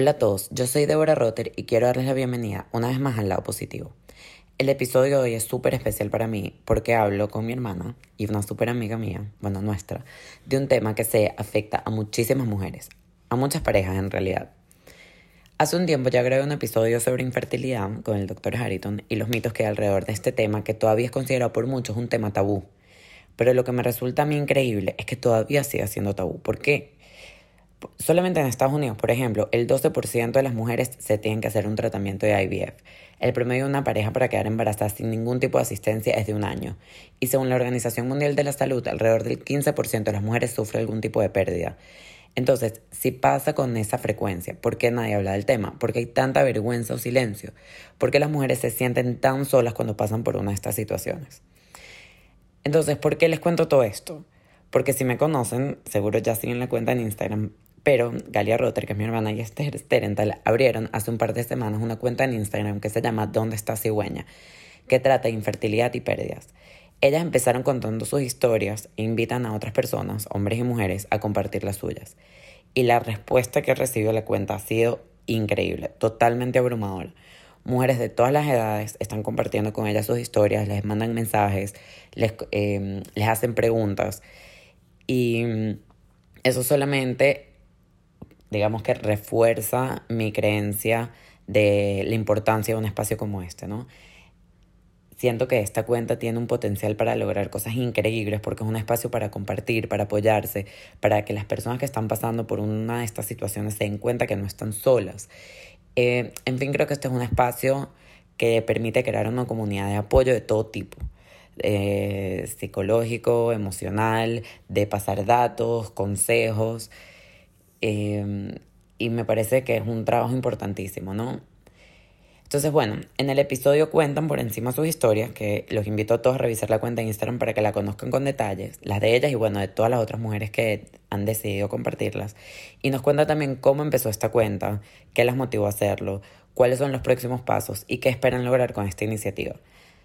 Hola a todos, yo soy Deborah Rotter y quiero darles la bienvenida una vez más al lado positivo. El episodio de hoy es súper especial para mí porque hablo con mi hermana y una súper amiga mía, bueno, nuestra, de un tema que se afecta a muchísimas mujeres, a muchas parejas en realidad. Hace un tiempo ya grabé un episodio sobre infertilidad con el doctor Harrington y los mitos que hay alrededor de este tema que todavía es considerado por muchos un tema tabú. Pero lo que me resulta a mí increíble es que todavía sigue siendo tabú. ¿Por qué? Solamente en Estados Unidos, por ejemplo, el 12% de las mujeres se tienen que hacer un tratamiento de IVF. El promedio de una pareja para quedar embarazada sin ningún tipo de asistencia es de un año. Y según la Organización Mundial de la Salud, alrededor del 15% de las mujeres sufre algún tipo de pérdida. Entonces, si pasa con esa frecuencia, ¿por qué nadie habla del tema? ¿Por qué hay tanta vergüenza o silencio? ¿Por qué las mujeres se sienten tan solas cuando pasan por una de estas situaciones? Entonces, ¿por qué les cuento todo esto? Porque si me conocen, seguro ya siguen la cuenta en Instagram, pero Galia Rotter, que es mi hermana, y Esther Sterental abrieron hace un par de semanas una cuenta en Instagram que se llama ¿Dónde está cigüeña? que trata de infertilidad y pérdidas. Ellas empezaron contando sus historias e invitan a otras personas, hombres y mujeres, a compartir las suyas. Y la respuesta que recibió la cuenta ha sido increíble, totalmente abrumadora. Mujeres de todas las edades están compartiendo con ellas sus historias, les mandan mensajes, les, em, les hacen preguntas. Y eso solamente, digamos que refuerza mi creencia de la importancia de un espacio como este, ¿no? Siento que esta cuenta tiene un potencial para lograr cosas increíbles porque es un espacio para compartir, para apoyarse, para que las personas que están pasando por una de estas situaciones se den cuenta que no están solas. Eh, en fin, creo que este es un espacio que permite crear una comunidad de apoyo de todo tipo. Eh, psicológico, emocional, de pasar datos, consejos. Eh, y me parece que es un trabajo importantísimo, ¿no? Entonces, bueno, en el episodio cuentan por encima sus historias, que los invito a todos a revisar la cuenta de Instagram para que la conozcan con detalles, las de ellas y bueno, de todas las otras mujeres que han decidido compartirlas. Y nos cuenta también cómo empezó esta cuenta, qué las motivó a hacerlo, cuáles son los próximos pasos y qué esperan lograr con esta iniciativa.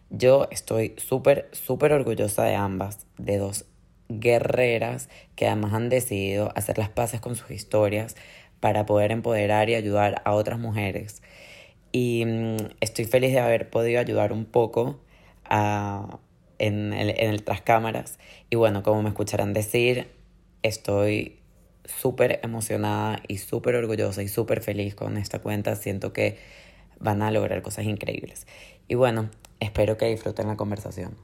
Yo estoy súper, súper orgullosa de ambas, de dos guerreras que además han decidido hacer las paces con sus historias para poder empoderar y ayudar a otras mujeres y mm, estoy feliz de haber podido ayudar un poco en, el, en el tras cámaras. Y bueno, como me escucharán decir, estoy súper emocionada y súper orgullosa y súper feliz con esta cuenta. Siento que van a lograr cosas increíbles. Y bueno, espero que disfruten la conversación.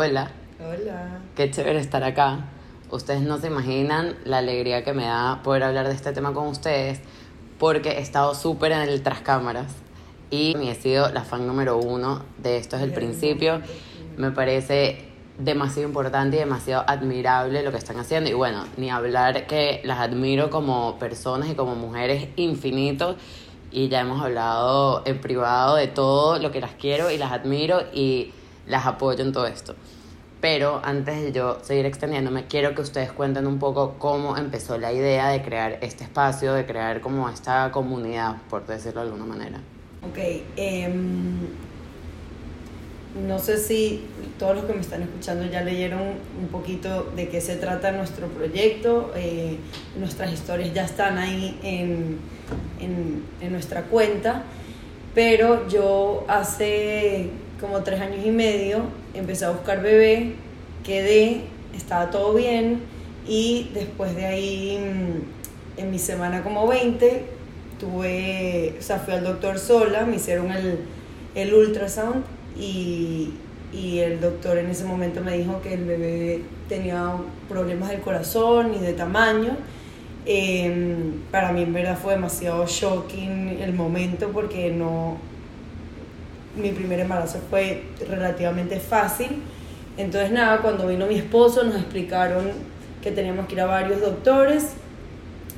Hola. Hola. Qué chévere estar acá. Ustedes no se imaginan la alegría que me da poder hablar de este tema con ustedes, porque he estado súper en el tras cámaras y he sido la fan número uno de esto desde el principio. Me parece demasiado importante y demasiado admirable lo que están haciendo. Y bueno, ni hablar que las admiro como personas y como mujeres infinitos. Y ya hemos hablado en privado de todo lo que las quiero y las admiro y las apoyo en todo esto. Pero antes de yo seguir extendiéndome, quiero que ustedes cuenten un poco cómo empezó la idea de crear este espacio, de crear como esta comunidad, por decirlo de alguna manera. Ok, em, no sé si todos los que me están escuchando ya leyeron un poquito de qué se trata nuestro proyecto. Eh, nuestras historias ya están ahí en, en, en nuestra cuenta, pero yo hace como tres años y medio, empecé a buscar bebé, quedé, estaba todo bien y después de ahí, mm, en mi semana como 20, tuve, o sea, fui al doctor sola, me hicieron el, el ultrasound y, y el doctor en ese momento me dijo que el bebé tenía problemas del corazón y de tamaño. Em, para mí en verdad fue demasiado shocking el momento porque no, mi primer embarazo fue relativamente fácil. Entonces nada, cuando vino mi esposo nos explicaron que teníamos que ir a varios doctores.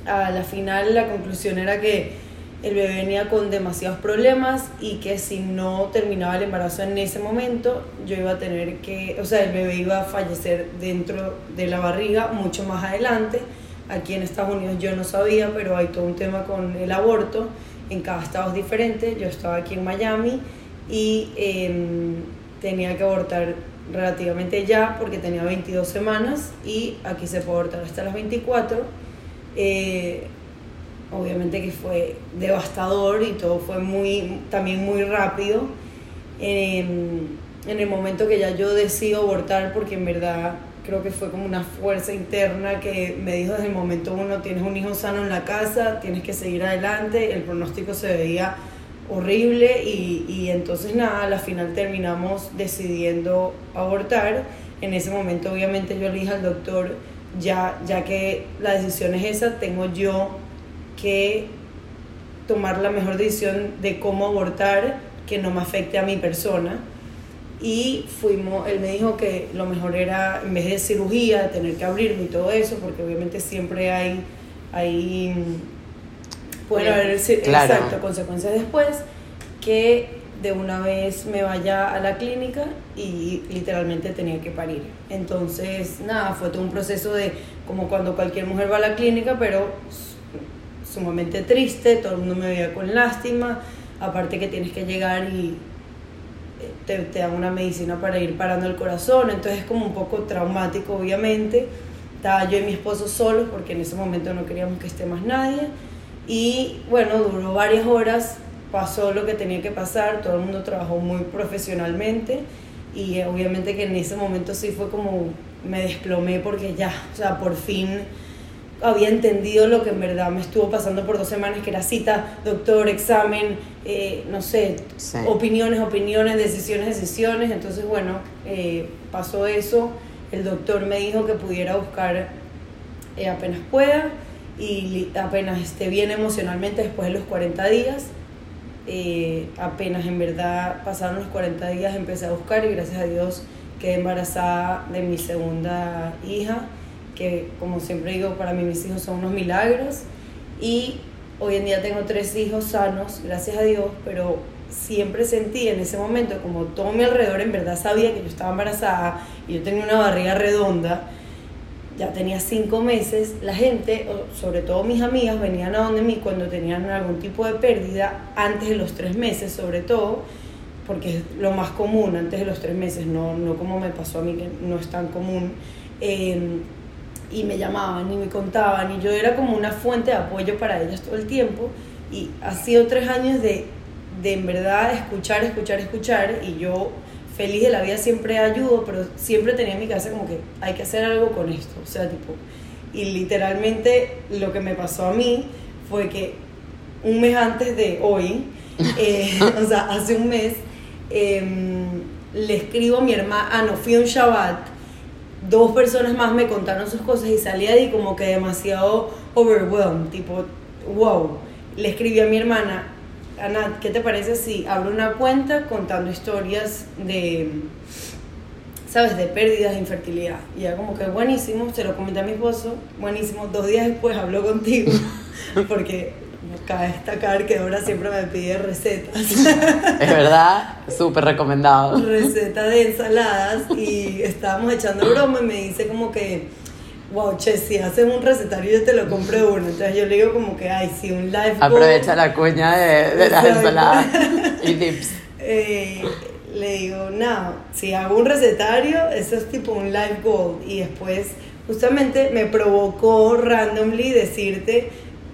A la final la conclusión era que el bebé venía con demasiados problemas y que si no terminaba el embarazo en ese momento, yo iba a tener que, o sea, el bebé iba a fallecer dentro de la barriga mucho más adelante. Aquí en Estados Unidos yo no sabía, pero hay todo un tema con el aborto. En cada estado es diferente. Yo estaba aquí en Miami y em, tenía que abortar relativamente ya porque tenía 22 semanas y aquí se puede abortar hasta las 24. Eh, obviamente que fue devastador y todo fue muy, también muy rápido. en el momento que ya yo decido abortar, porque en verdad creo que fue como una fuerza interna que me dijo desde el momento uno, tienes un hijo sano en la casa, tienes que seguir adelante, el pronóstico se veía horrible y, y entonces nada, a la final terminamos decidiendo abortar. En ese momento obviamente yo le dije al doctor, ya, ya que la decisión es esa, tengo yo que tomar la mejor decisión de cómo abortar que no me afecte a mi persona. Y fuimos, él me dijo que lo mejor era, en vez de cirugía, tener que abrirme y todo eso, porque obviamente siempre hay, hay pueden haber exacto, consecuencias después, que de una vez me vaya a la clínica y literalmente tenía que parir. Entonces, nada, fue todo un proceso de como cuando cualquier mujer va a la clínica, pero sumamente triste, todo el mundo me veía con lástima, aparte que tienes que llegar y eh, te, te dan una medicina para ir parando el corazón, entonces es como un poco traumático obviamente. Estaba yo y mi esposo solos porque en ese momento no queríamos que esté más nadie y bueno, duró varias horas, pasó lo que tenía que pasar, todo el mundo trabajó muy profesionalmente y eh, obviamente que en ese momento sí fue como me desplomé porque ya, o sea, por fin había entendido lo que en verdad me estuvo pasando por dos semanas, que era cita, doctor, examen, eh, no sé, opiniones, opiniones, decisiones, decisiones. Entonces, bueno, eh, pasó eso. El doctor me dijo que pudiera buscar eh, apenas pueda y apenas esté bien emocionalmente después de los 40 días. apenas en verdad pasaron los 40 días empecé a buscar y gracias a Dios quedé embarazada de mi segunda hija que como siempre digo, para mí mis hijos son unos milagros y hoy en día tengo tres hijos sanos, gracias a Dios, pero siempre sentí en ese momento, como todo mi alrededor en verdad sabía que yo estaba embarazada y yo tenía una barriga redonda, ya tenía cinco meses, la gente, sobre todo mis amigas, venían a donde mí cuando tenían algún tipo de pérdida, antes de los tres meses sobre todo, porque es lo más común antes de los tres meses, no, no como me pasó a mí, que no es tan común. Eh, y me llamaban y me contaban y yo era como una fuente de apoyo para ellas todo el tiempo y ha sido tres años de, de en verdad escuchar, escuchar, escuchar y yo feliz de la vida siempre ayudo, pero siempre tenía en mi casa como que hay que hacer algo con esto, o sea, tipo, y literalmente lo que me pasó a mí fue que un mes antes de hoy, eh, o sea, hace un mes, em, le escribo a mi hermana, ah, no, fui a un Shabbat dos personas más me contaron sus cosas y salí ahí como que demasiado overwhelmed, tipo, wow. Le escribí a mi hermana, Ana, ¿qué te parece si abro una cuenta contando historias de, sabes, de pérdidas de infertilidad? Y ya como que buenísimo, se lo comenté a mi esposo, buenísimo, dos días después habló contigo, porque cabe destacar que ahora siempre me pide recetas. Es verdad, súper recomendado. Receta de ensaladas y estábamos echando broma y me dice como que, wow, che, si haces un recetario yo te lo compré uno. Entonces yo le digo como que, ay, si un live Aprovecha la cuña de, de las ensaladas y tips. Eh, le digo, no, si hago un recetario, eso es tipo un live goal. Y después, justamente me provocó randomly decirte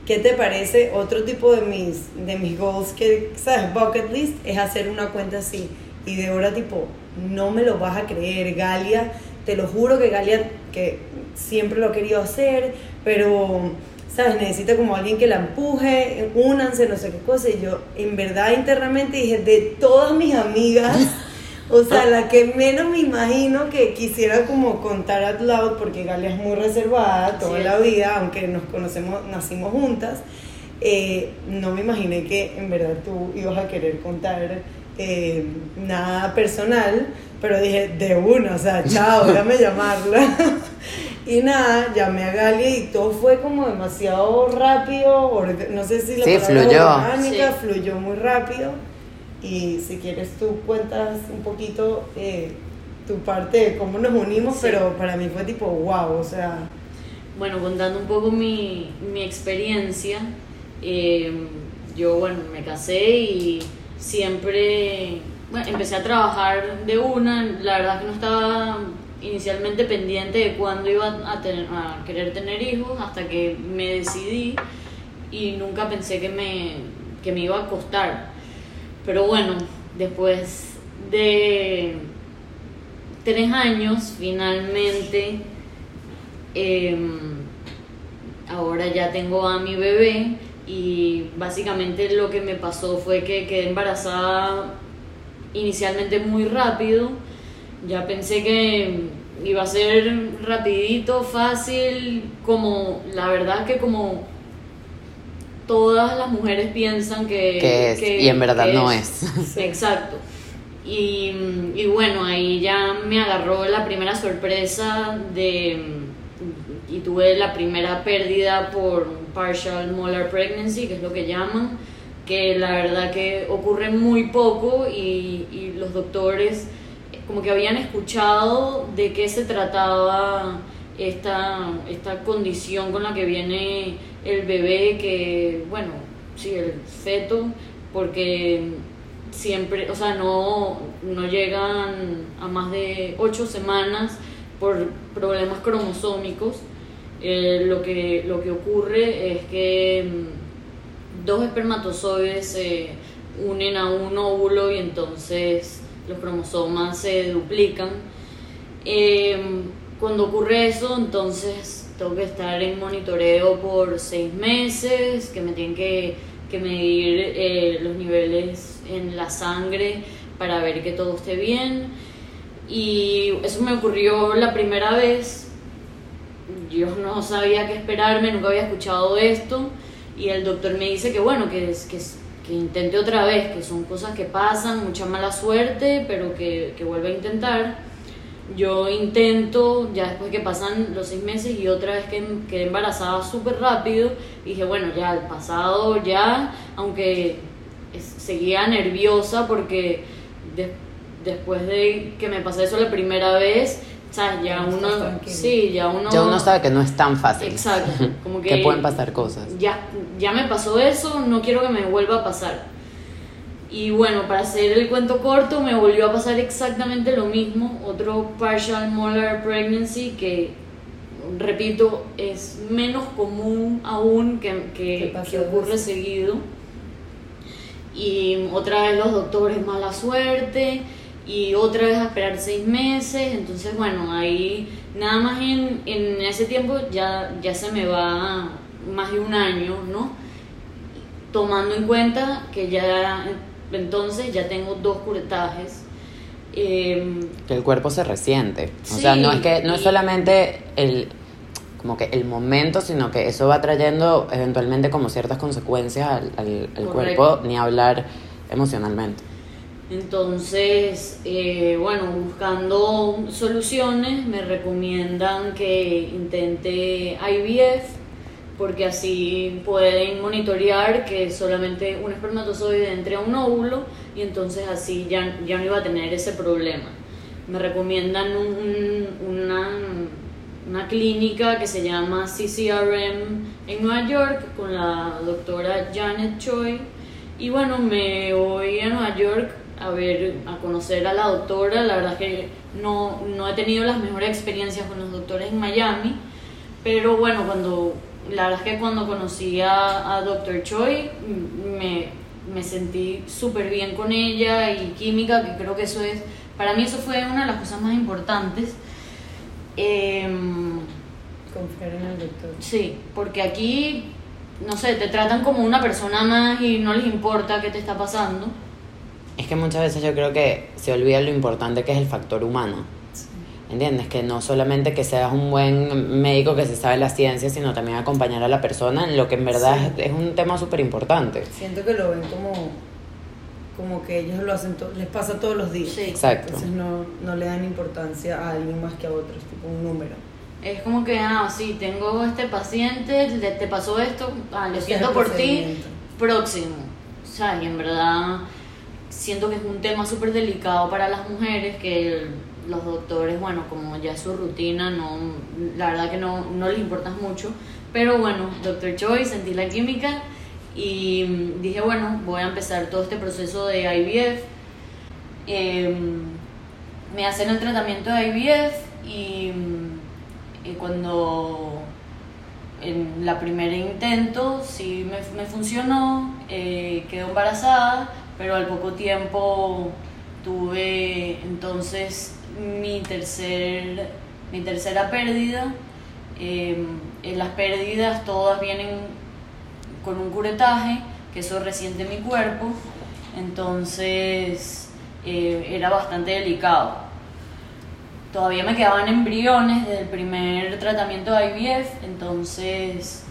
¿Qué te parece? Otro tipo de mis, de mis goals que, ¿sabes? Bucket list es hacer una cuenta así. Y de ahora tipo, no me lo vas a creer, Galia. Te lo juro que Galia, que siempre lo ha querido hacer, pero, ¿sabes? Necesita como alguien que la empuje, únanse, no sé qué cosa. Y yo, en verdad, internamente dije, de todas mis amigas o sea, la que menos me imagino que quisiera como contar out loud, porque Galia es muy reservada toda la vida, aunque nos conocemos, nacimos juntas, eh, no me imaginé que en verdad tú ibas a querer contar eh, nada personal, pero dije, de una, o sea, chao, déjame llamarla. Y nada, llamé a Galia y todo fue como demasiado rápido, no sé si la sí, fluyó. orgánica, fluyó muy rápido. Y si quieres tú cuentas un poquito eh, tu parte de cómo nos unimos, pero para mí fue tipo wow, o sea... Bueno, contando un poco mi, mi experiencia, eh, yo bueno, me casé y siempre bueno, empecé a trabajar de una, la verdad que no estaba inicialmente pendiente de cuándo iba a, querer tener hijos hasta que me decidí y nunca pensé que me, que me iba a costar. Pero bueno, después de tres años, finalmente, em, ahora ya tengo a mi bebé y básicamente lo que me pasó fue que quedé embarazada inicialmente muy rápido. Ya pensé que iba a ser rapidito, fácil, como la verdad que como todas las mujeres piensan que, es, y en verdad no es. Exacto. Y, y, bueno, ahí ya me agarró la primera sorpresa de y tuve la primera pérdida por partial molar pregnancy, que es lo que llaman, que la verdad que ocurre muy poco y, y los doctores como que habían escuchado de qué se trataba esta, esta condición con la que viene el bebé, que, bueno, sí, el feto, porque siempre, o sea, no, no llegan a más de ocho semanas por problemas cromosómicos. Eh, lo, que, lo que ocurre es que mm, dos espermatozoides se unen a un óvulo y entonces los cromosomas se duplican. Em, cuando ocurre eso, entonces tengo que estar en monitoreo por seis meses, que me tienen que, que medir eh, los niveles en la sangre para ver que todo esté bien. Y eso me ocurrió la primera vez. Yo no sabía qué esperarme, nunca había escuchado esto. Y el doctor me dice que bueno, que, que, que intente otra vez, que son cosas que pasan, mucha mala suerte, pero que, que vuelva a intentar. Yo intento, ya después que pasan los seis meses y otra vez que quedé embarazada súper rápido, dije, bueno, ya el pasado, ya, aunque seguía nerviosa porque después de que me pasé eso la primera vez, ¿sabes? Ya uno, sí, ya uno... Ya uno sabe que no es tan fácil. Exacto, como que... pueden pasar cosas. Ya, ya me pasó eso, no quiero que me vuelva a pasar. Y bueno, para hacer el cuento corto, me volvió a pasar exactamente lo mismo, otro partial molar pregnancy que, repito, es menos común aún que, que, que ocurre seguido. Y otra vez los doctores, mala suerte, y otra vez a esperar seis meses, entonces bueno, ahí nada más en, en ese tiempo ya, ya se me va más de un año, ¿no? Tomando en cuenta que ya entonces ya tengo dos curetajes. Em, que el cuerpo se resiente. O sea, no es que no es solamente el como que el momento, sino que eso va trayendo eventualmente como ciertas consecuencias al, al, cuerpo, ni hablar emocionalmente. Entonces, eh, bueno, buscando soluciones, me recomiendan que intente IVF porque así pueden monitorear que solamente un espermatozoide entre a un óvulo y entonces así ya, ya no iba a tener ese problema. Me recomiendan una, una clínica que se llama CCRM en Nueva York con la doctora Janet Choi y bueno, me voy a Nueva York a ver, a conocer a la doctora, la verdad que no, no he tenido las mejores experiencias con los doctores en Miami, pero bueno, cuando la verdad es que cuando conocí a, a Dr. Choi me, me sentí súper bien con ella y química, que creo que eso es, para mí eso fue una de las cosas más importantes. Eh, Confiar en el doctor. Sí, porque aquí, no sé, te tratan como una persona más y no les importa qué te está pasando. Es que muchas veces yo creo que se olvida lo importante que es el factor humano ¿Entiendes? Que no solamente que seas un buen médico que se sabe la ciencia, sino también acompañar a la persona en lo que en verdad es, un tema súper importante. Siento que lo ven como, como que ellos lo hacen, les pasa todos los días. Sí. Exacto. Entonces no, no le dan importancia a alguien más que a otros, tipo un número. Es como que, ah, sí, tengo este paciente, te pasó esto, ah, lo siento por ti, próximo. O sea, y en verdad siento que es un tema súper delicado para las mujeres que los doctores, bueno, como ya es su rutina, no, la verdad que no, no les importa mucho. Pero bueno, doctor Choi, sentí la química y dije, bueno, voy a empezar todo este proceso de IVF. em, me hacen el tratamiento de IVF y, y cuando en la primera intento sí me, me funcionó, eh, quedé embarazada, pero al poco tiempo tuve entonces mi, tercer, mi tercera pérdida. Em, en las pérdidas todas vienen con un curetaje, que eso resiente mi cuerpo, entonces eh, era bastante delicado. Todavía me quedaban embriones del primer tratamiento de IVF, entonces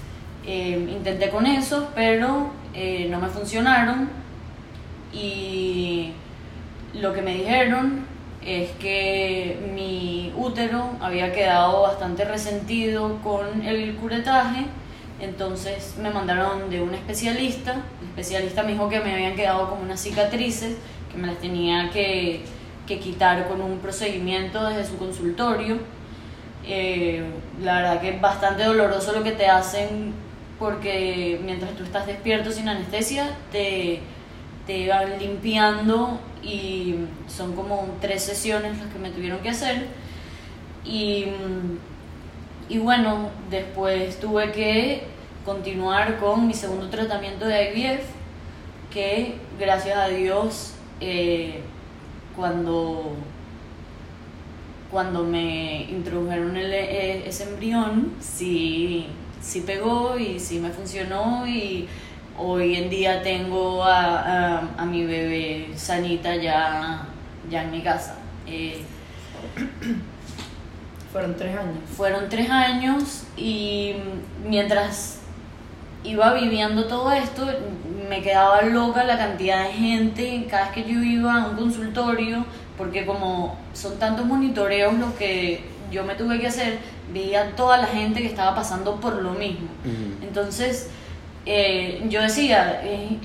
em, intenté con eso, pero eh, no me funcionaron y lo que me dijeron es que mi útero había quedado bastante resentido con el curetaje, entonces me mandaron de un especialista, el especialista me dijo que me habían quedado como unas cicatrices, que me las tenía que, que quitar con un procedimiento desde su consultorio. Eh, la verdad que es bastante doloroso lo que te hacen porque mientras tú estás despierto sin anestesia, te te van limpiando y son como tres sesiones las que me tuvieron que hacer. Y, y bueno, después tuve que continuar con mi segundo tratamiento de IVF, que gracias a Dios eh, cuando, cuando me introdujeron el, e, ese embrión, sí, sí pegó y sí me funcionó y hoy en día tengo a, a, mi bebé sanita ya, ya en mi casa. Eh, fueron tres años. Fueron tres años y mientras iba viviendo todo esto, me quedaba loca la cantidad de gente cada vez que yo iba a un consultorio, porque como son tantos monitoreos los que yo me tuve que hacer, veía toda la gente que estaba pasando por lo mismo. Entonces, eh, yo decía, eh,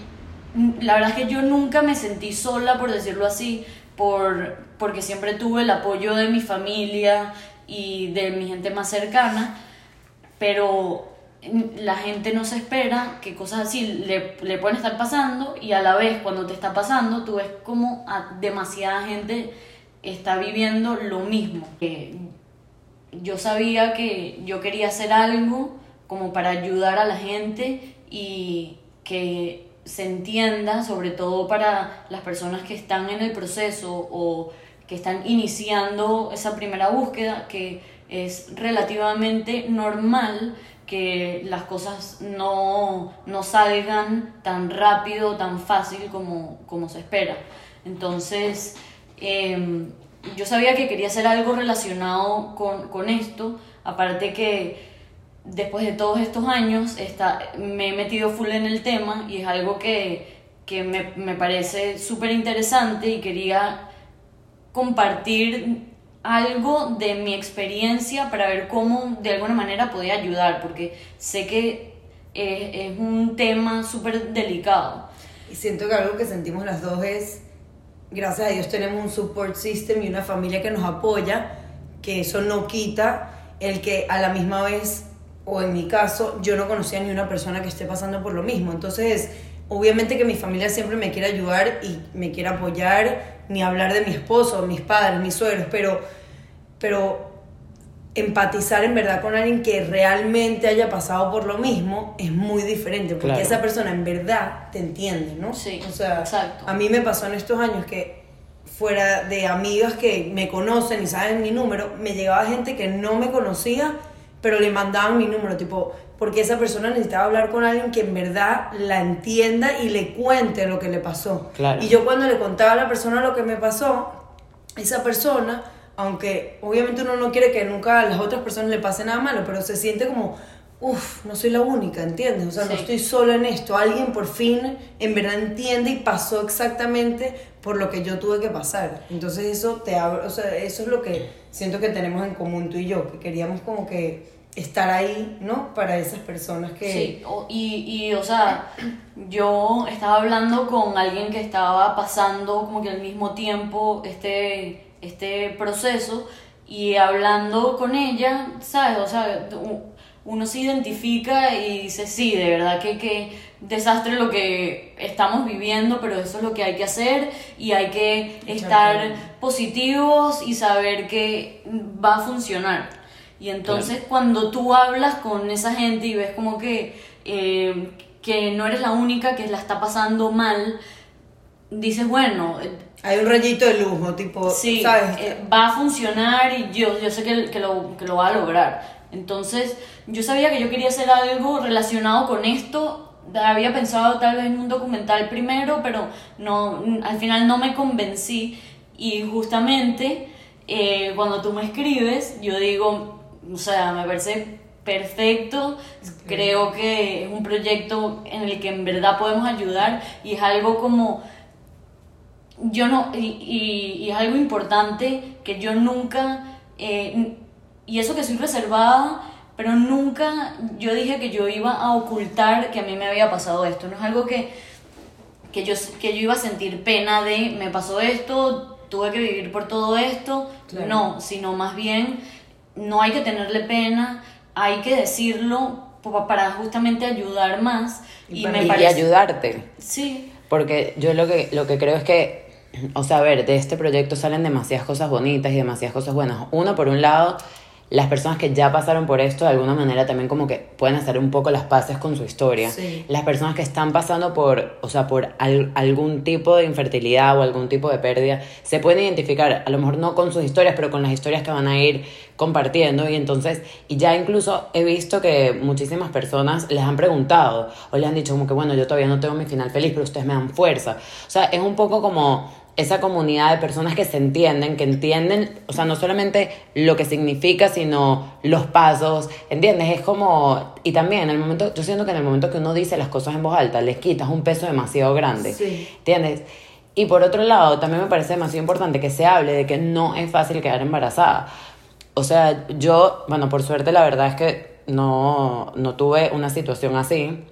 la verdad es que yo nunca me sentí sola, por decirlo así, por, porque siempre tuve el apoyo de mi familia y de mi gente más cercana, pero la gente no se espera que cosas así le, le pueden estar pasando y a la vez cuando te está pasando tú ves como a demasiada gente está viviendo lo mismo. yo sabía que yo quería hacer algo como para ayudar a la gente y que se entienda, sobre todo para las personas que están en el proceso o que están iniciando esa primera búsqueda, que es relativamente normal que las cosas no, no salgan tan rápido, tan fácil como, como se espera. Entonces, em, yo sabía que quería hacer algo relacionado con, con esto, aparte que después de todos estos años está, me he metido full en el tema y es algo que, que me, me parece súper interesante y quería compartir algo de mi experiencia para ver cómo de alguna manera podía ayudar, porque sé que es, es un tema súper delicado. Y siento que algo que sentimos las dos es, gracias a Dios tenemos un support system y una familia que nos apoya, que eso no quita el que a la misma vez o en mi caso, yo no conocía ni una persona que esté pasando por lo mismo. Entonces, obviamente que mi familia siempre me quiere ayudar y me quiere apoyar, ni hablar de mi esposo, mis padres, mis suegros, pero, pero empatizar en verdad con alguien que realmente haya pasado por lo mismo es muy diferente, porque esa persona en verdad te entiende, ¿no? Sí, o sea, exacto. a mí me pasó en estos años que fuera de amigas que me conocen y saben mi número, me llegaba gente que no me conocía pero le mandaban mi número, tipo, porque esa persona necesitaba hablar con alguien que en verdad la entienda y le cuente lo que le pasó. Y yo cuando le contaba a la persona lo que me pasó, esa persona, aunque obviamente uno no quiere que nunca a las otras personas le pase nada malo, pero se siente como, uff, no soy la única, ¿entiendes? O sea, no estoy solo en esto. Alguien por fin en verdad entiende y pasó exactamente por lo que yo tuve que pasar. Entonces eso te abre, o sea, eso es lo que siento que tenemos en común tú y yo, que queríamos como que estar ahí, ¿no? Para esas personas que... Sí, y, y o sea, yo estaba hablando con alguien que estaba pasando como que al mismo tiempo este, este proceso y hablando con ella, ¿sabes? O sea, uno se identifica y dice, sí, de verdad que, que desastre lo que estamos viviendo, pero eso es lo que hay que hacer y hay que estar positivos y saber que va a funcionar. Y entonces cuando tú hablas con esa gente y ves como que, eh, que no eres la única que la está pasando mal, dices, bueno... Hay un rayito de lujo, tipo, sí, ¿sabes? eh, va a funcionar y yo, yo sé que, que, lo, que lo va a lograr. Entonces, yo sabía que yo quería hacer algo relacionado con esto. Había pensado tal vez en un documental primero, pero no, al final no me convencí. Y justamente eh, cuando tú me escribes, yo digo, o sea, me parece perfecto, creo que es un proyecto en el que en verdad podemos ayudar y es algo como yo no, y, y, y es algo importante que yo nunca, eh, y eso que soy reservada, pero nunca yo dije que yo iba a ocultar que a mí me había pasado esto, no es algo que, que, yo, que yo iba a sentir pena de me pasó esto, tuve que vivir por todo esto, claro. no, sino más bien no hay que tenerle pena, hay que decirlo para justamente ayudar más y, y me parece ayudarte. Sí. Porque yo lo que, lo que creo es que, o sea, a ver, de este proyecto salen demasiadas cosas bonitas y demasiadas cosas buenas. Uno, por un lado, las personas que ya pasaron por esto de alguna manera también como que pueden hacer un poco las paces con su historia. Sí. Las personas que están pasando por, o sea, por al, algún tipo de infertilidad o algún tipo de pérdida, se pueden identificar, a lo mejor no con sus historias, pero con las historias que van a ir compartiendo y entonces, y ya incluso he visto que muchísimas personas les han preguntado o les han dicho como que bueno, yo todavía no tengo mi final feliz, pero ustedes me dan fuerza. O sea, es un poco como esa comunidad de personas que se entienden, que entienden, o sea, no solamente lo que significa, sino los pasos, ¿entiendes? Es como, y también en el momento, yo siento que en el momento que uno dice las cosas en voz alta, les quitas un peso demasiado grande, Sí. ¿entiendes? Y por otro lado, también me parece demasiado importante que se hable de que no es fácil quedar embarazada. O sea, yo, bueno, por suerte la verdad es que no, no tuve una situación así,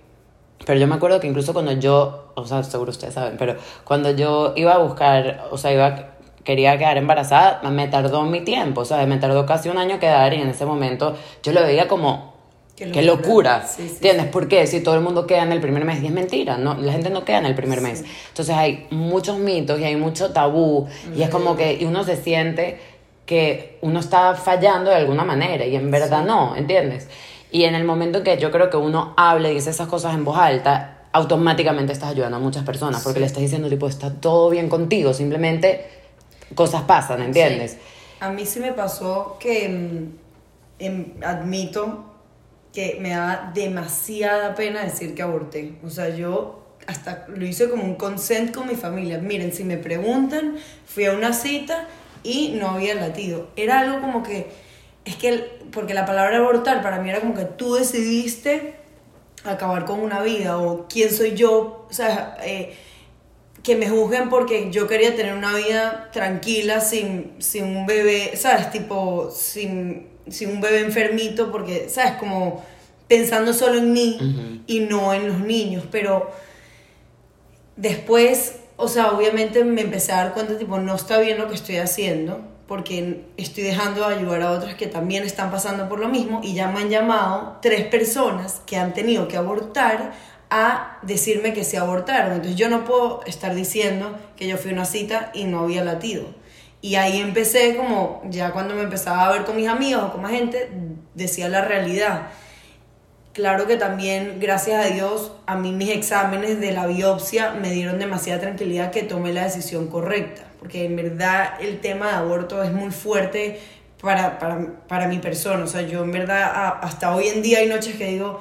pero yo me acuerdo que incluso cuando yo, o sea, seguro ustedes saben, pero cuando yo iba a buscar, o sea, iba, quería quedar embarazada, me tardó mi tiempo, o sea, me tardó casi un año quedar y en ese momento yo lo veía como, Qué qué locura. locura, Sí, sí, ¿entiendes? ¿Por qué? Si todo el mundo queda en el primer mes y es mentira, no, la gente no queda en el primer mes. Entonces hay muchos mitos y hay mucho tabú y es como que uno se siente que uno está fallando de alguna manera y en verdad no, ¿entiendes? Y en el momento en que yo creo que uno hable y dice esas cosas en voz alta, automáticamente estás ayudando a muchas personas porque le estás diciendo tipo, está todo bien contigo, simplemente cosas pasan, ¿entiendes? A mí sí me pasó que mm, em, admito que me da demasiada pena decir que aborté. O sea, yo hasta lo hice como un consent con mi familia. Miren, si me preguntan, fui a una cita y no había latido. Era algo como que, es que, el- porque la palabra abortar para mí era como que tú decidiste acabar con una vida o quién soy yo, o sea, eh, que me juzguen porque yo quería tener una vida tranquila sin, sin un bebé, ¿sabes? Tipo, sin, sin un bebé enfermito, porque, ¿sabes? Como pensando solo en mí y no en los niños, pero después, o sea, obviamente me empecé a dar cuenta, tipo, no está bien lo que estoy haciendo, porque estoy dejando de ayudar a otras que también están pasando por lo mismo y ya me han llamado tres personas que han tenido que abortar a decirme que se abortaron. Entonces yo no puedo estar diciendo que yo fui a una cita y no había latido. Y ahí empecé como, ya cuando me empezaba a ver con mis amigos o con más gente, decía la realidad. Claro que también, gracias a Dios, a mí mis exámenes de la biopsia me dieron demasiada tranquilidad que tomé la decisión correcta, porque en verdad el tema de aborto es muy fuerte para, para, para mi persona. O sea, yo en verdad hasta hoy en día hay noches que digo,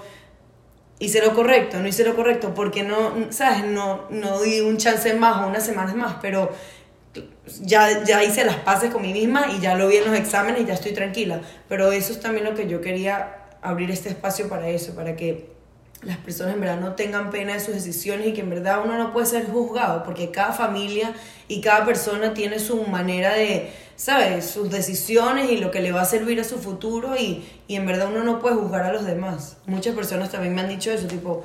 hice lo correcto, no hice lo correcto, porque no, ¿sabes? No, no di un chance más o unas semanas más, pero ya, ya hice las paces con mí misma y ya lo vi en los exámenes y ya estoy tranquila. Pero eso es también lo que yo quería abrir este espacio para eso, para que las personas en verdad no tengan pena de sus decisiones y que en verdad uno no puede ser juzgado, porque cada familia y cada persona tiene su manera de, ¿sabes? Sus decisiones y lo que le va a servir a su futuro y, y en verdad uno no puede juzgar a los demás. Muchas personas también me han dicho eso, tipo,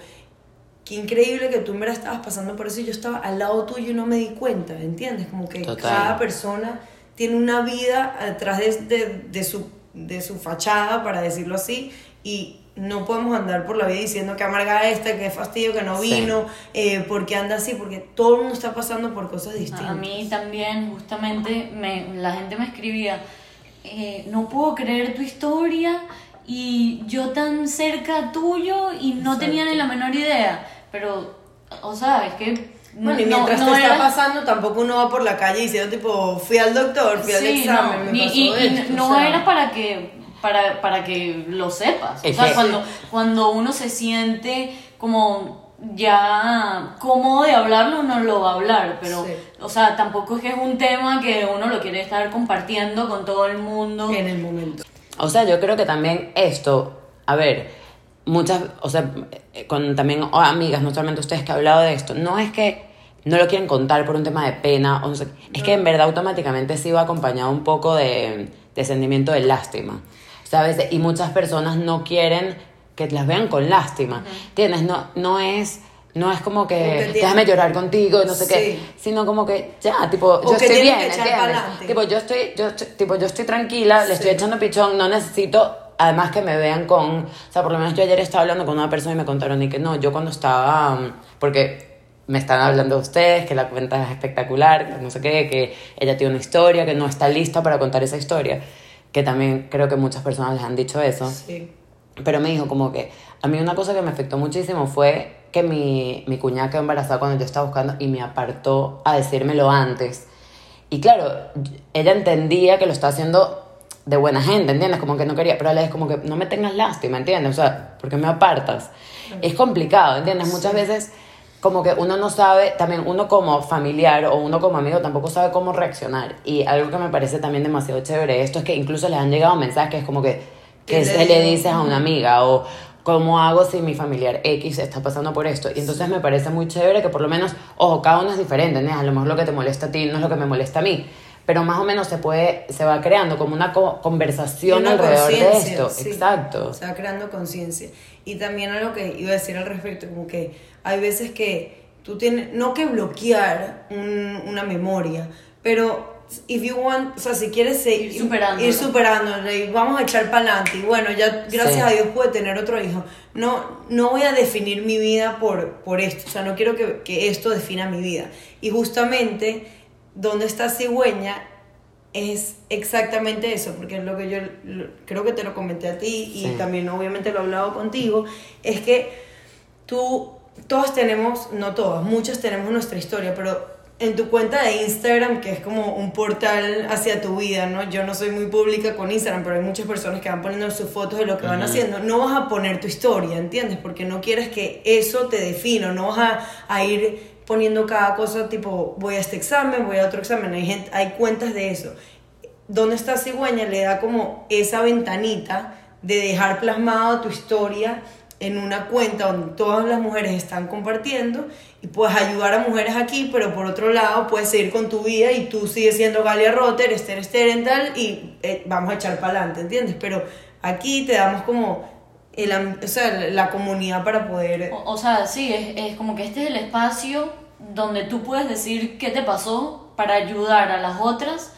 qué increíble que tú en verdad estabas pasando por eso y yo estaba al lado tuyo y no me di cuenta, ¿entiendes? Como que Total. cada persona tiene una vida atrás de, de, de su, de su fachada, para decirlo así, y no podemos andar por la vida diciendo que amarga esta, que fastidio, que no Sí. vino, eh, porque anda así, porque todo el mundo está pasando por cosas distintas. A mí también, justamente, me, la gente me escribía, eh, no puedo creer tu historia y yo tan cerca tuyo y no tenía ni la menor idea. Pero, o sea, es que... Bueno, y no- mientras no te está pasando, tampoco uno va por la calle diciendo, tipo, fui al doctor, fui al examen, no, me pasó y, y esto", no o sea. era para que para, para que lo sepas. Es o sea, que- cuando, cuando uno se siente como ya cómodo de hablarlo, uno lo va a hablar, pero, Sí. o sea, tampoco es que es un tema que uno lo quiere estar compartiendo con todo el mundo. En el momento. O sea, yo creo que también esto, a ver, muchas, o sea, con también oh, amigas, no solamente ustedes que han hablado de esto, no es que no lo quieren contar por un tema de pena, o no sé, es que en verdad automáticamente sí va acompañado un poco de, de sentimiento de lástima, ¿sabes? Y muchas personas no quieren que las vean con lástima, ¿entiendes? No, no es... No es como que déjame llorar contigo, no sé qué, Sí. sino como que ya, tipo, O yo estoy bien, ¿entiendes? Tipo, yo estoy, yo estoy- tipo, yo estoy tranquila, le estoy Sí. echando pichón, no necesito, además que me vean con, o sea, por lo menos yo ayer estaba hablando con una persona y me contaron y que no, yo cuando estaba, porque me están hablando de ustedes, que la cuenta es espectacular, que no sé qué, que ella tiene una historia, que no está lista para contar esa historia, que también creo que muchas personas les han dicho eso. Sí. Pero me dijo como que a mí una cosa que me afectó muchísimo fue que mi, mi cuñada quedó embarazada cuando yo estaba buscando y me apartó a decírmelo antes. Y claro, ella entendía que lo estaba haciendo de buena gente, ¿entiendes? Como que no quería, pero a la vez como que no me tengas lástima, ¿entiendes? O sea, porque me apartas. Es complicado, ¿entiendes? Muchas veces como que uno no sabe, también uno como familiar o uno como amigo tampoco sabe cómo reaccionar. Y algo que me parece también demasiado chévere esto es que incluso les han llegado mensajes como que, que ¿Qué se le dices a una amiga o cómo hago si mi familiar X está pasando por esto. Y entonces me parece muy chévere que por lo menos, ojo, cada uno es diferente, ¿entiendes? A lo mejor lo que te molesta a ti no es lo que me molesta a mí. Pero más o menos se puede, se va creando como una co- conversación Una alrededor de esto. sí. Exacto. Se va creando conciencia. Y también algo que iba a decir al respecto, como que hay veces que tú tienes, no que bloquear un- una memoria, pero if you want, o sea, si quieres se- Ir superándola. ir superándola y vamos a echar para adelante y bueno, ya gracias Sí. a Dios pude tener otro hijo. No, no voy a definir mi vida por, por esto, o sea, no quiero que, que esto defina mi vida. Y justamente, donde está cigüeña es exactamente eso, porque es lo que yo lo- creo que te lo comenté a ti y Sí. también obviamente lo he hablado contigo, es que tú, todos tenemos, no todas, muchas tenemos nuestra historia, pero en tu cuenta de Instagram, que es como un portal hacia tu vida, ¿no? Yo no soy muy pública con Instagram, pero hay muchas personas que van poniendo sus fotos de lo que van haciendo. No vas a poner tu historia, ¿entiendes? Porque no quieres que eso te defina, no vas a, a ir poniendo cada cosa tipo, voy a este examen, voy a otro examen, hay, gente, hay cuentas de eso. Donde está cigüeña le da como esa ventanita de dejar plasmado tu historia en una cuenta donde todas las mujeres están compartiendo y puedes ayudar a mujeres aquí, pero por otro lado puedes seguir con tu vida y tú sigues siendo Galia Rotter, Esther Sterental y eh, vamos a echar para adelante, ¿entiendes? Pero aquí te damos como el, o sea, la- comunidad para poder... O, o sea, sí, es, es como que este es el espacio donde tú puedes decir qué te pasó para ayudar a las otras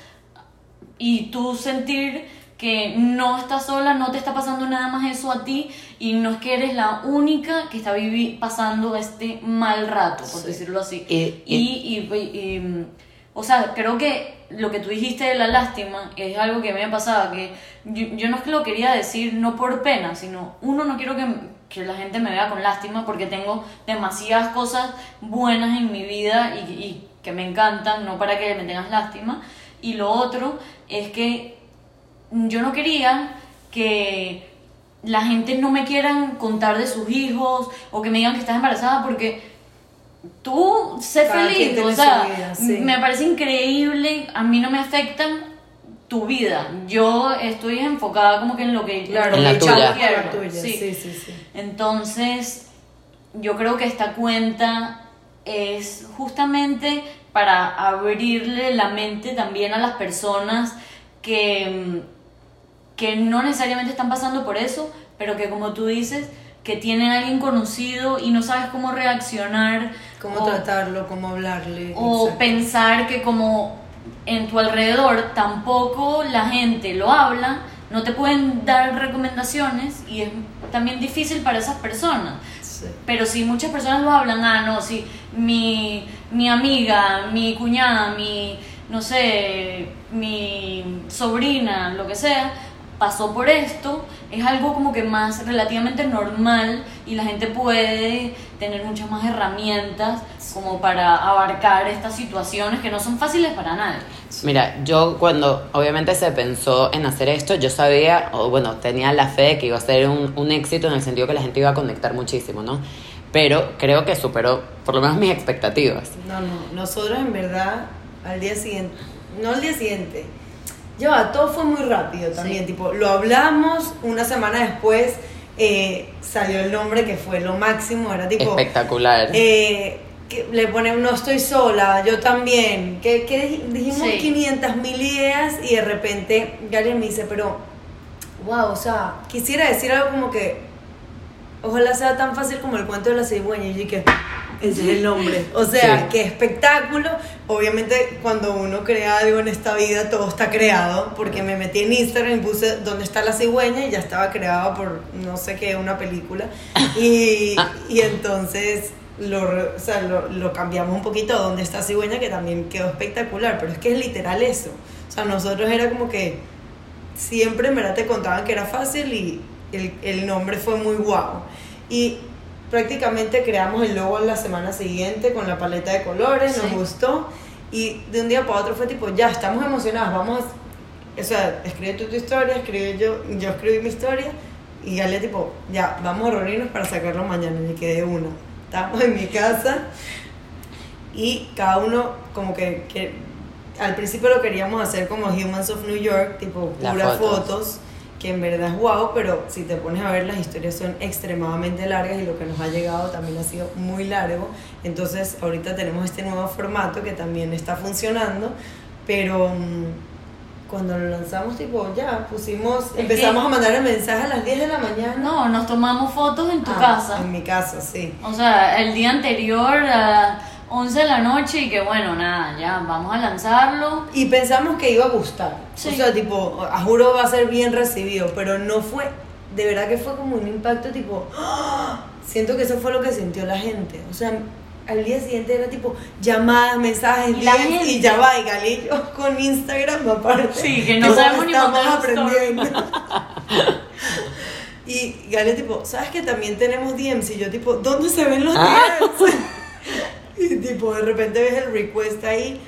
y tú sentir que no estás sola, no te está pasando nada más eso a ti y no es que eres la única que está vivi pasando este mal rato, por Sí. decirlo así. Y- Y, y- y- y, mm, o sea, creo que lo que tú dijiste de la lástima es algo que me pasaba, que yo, yo no es que lo quería decir no por pena, sino uno no quiero que, que la gente me vea con lástima porque tengo demasiadas cosas buenas en mi vida y, y que me encantan, no para que me tengas lástima. Y lo otro es que yo no quería que la gente no me quieran contar de sus hijos o que me digan que estás embarazada porque tú sé Cada feliz, o sea, su vida, sí. me parece increíble, a mí no me afectan tu vida, yo estoy enfocada como que en lo que Claro, En la tuya. la sí. sí, sí, sí. Entonces, yo creo que esta cuenta es justamente para abrirle la mente también a las personas que, que no necesariamente están pasando por eso, pero que como tú dices, que tienen a alguien conocido y no sabes cómo reaccionar. Cómo o- tratarlo, cómo hablarle. o exacto. pensar que como en tu alrededor tampoco la gente lo habla, no te pueden dar recomendaciones y es también difícil para esas personas. Sí. Pero si muchas personas lo hablan, ah, no, si mi, mi amiga, mi cuñada, mi, no sé, mi sobrina, lo que sea, pasó por esto, es algo como que más relativamente normal y la gente puede tener muchas más herramientas como para abarcar estas situaciones que no son fáciles para nadie. Mira, yo cuando obviamente se pensó en hacer esto, yo sabía, o bueno, tenía la fe de que iba a ser un, un éxito en el sentido que la gente iba a conectar muchísimo, ¿no? Pero creo que superó por lo menos mis expectativas. No, no, nosotros en verdad al día siguiente, no al día siguiente, ya todo fue muy rápido también, Sí. tipo, lo hablamos, una semana después eh, salió el nombre que fue lo máximo, era tipo, Espectacular. eh, que le ponemos no estoy sola, yo también, que, que dij- dijimos Sí. 500 mil ideas y de repente alguien me dice, pero, wow, o sea, quisiera decir algo como que, ojalá sea tan fácil como el cuento de la cigüeña, y yo dije, ese es el nombre, o sea, Sí. qué espectáculo, obviamente cuando uno crea algo en esta vida, todo está creado, porque me metí en Instagram y puse dónde está la cigüeña y ya estaba creado por, no sé qué, una película, y, y entonces lo, o sea, lo, lo cambiamos un poquito a dónde está cigüeña, que también quedó espectacular, pero es que es literal eso. O sea, nosotros era como que siempre en verdad te contaban que era fácil y el, el nombre fue muy guau. Y prácticamente creamos el logo la semana siguiente con la paleta de colores, nos Sí. gustó. Y de un día para otro fue tipo, ya, estamos emocionadas, vamos a... O sea, escribe tú tu historia, escribe yo, yo escribí mi historia. Y Galia tipo, ya, vamos a reunirnos para sacarlo mañana. Y quedé una. Estábamos en mi casa y cada uno como que, que al principio lo queríamos hacer como Humans of New York, tipo puras fotos. fotos. Que en verdad es guau, pero si te pones a ver las historias son extremadamente largas y lo que nos ha llegado también ha sido muy largo. Entonces ahorita tenemos este nuevo formato que también está funcionando, pero mm, cuando lo lanzamos tipo ya pusimos, empezamos a mandar el mensaje a las 10 de la mañana. No, nos tomamos fotos en tu Ah, casa. En mi casa, sí. O sea, el día anterior a 11 de la noche y que bueno, nada, ya vamos a lanzarlo. Y pensamos que iba a gustar. Sí. O sea, tipo, a juro va a ser bien recibido, pero no fue, de verdad que fue como un impacto tipo, ¡ah! siento que eso fue lo que sintió la gente. O sea, al día siguiente era tipo llamadas, mensajes, Y la DMs, gente. y ya va, y Gali y yo con Instagram aparte. Sí, que no sabemos ni aprendiendo. y Gali tipo, ¿sabes que también tenemos DMs? Y yo tipo, ¿dónde se ven los Ah. DMs? Y tipo, de repente ves el request ahí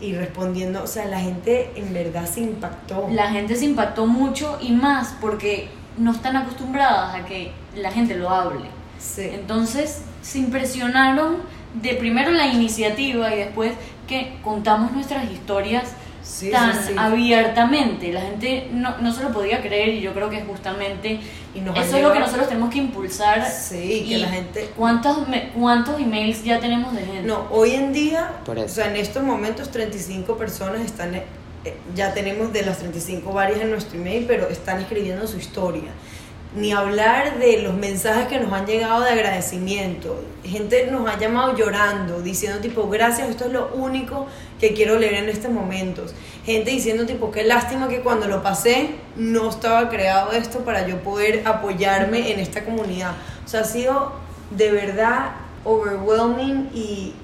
y respondiendo, o sea, la gente en verdad se impactó. La gente se impactó mucho y más porque no están acostumbradas a que la gente lo hable. Sí. Entonces se impresionaron de primero la iniciativa y después que contamos nuestras historias Sí, tan sí, sí. abiertamente. La gente no, no se lo podía creer y yo creo que justamente Y eso es lo que nosotros tenemos que impulsar. Sí, que y la gente- ¿Cuántos, me- ¿Cuántos emails ya tenemos de gente? No, hoy en día, Por eso. o sea, en estos momentos 35 personas están, eh, ya tenemos de las 35 varias en nuestro email, pero están escribiendo su historia. Ni hablar de los mensajes que nos han llegado de agradecimiento. Gente nos ha llamado llorando, diciendo tipo, gracias, esto es lo único que quiero leer en estos momentos. Gente diciendo tipo, qué lástima que cuando lo pasé no estaba creado esto para yo poder apoyarme en esta comunidad. O sea, ha sido de verdad overwhelming y,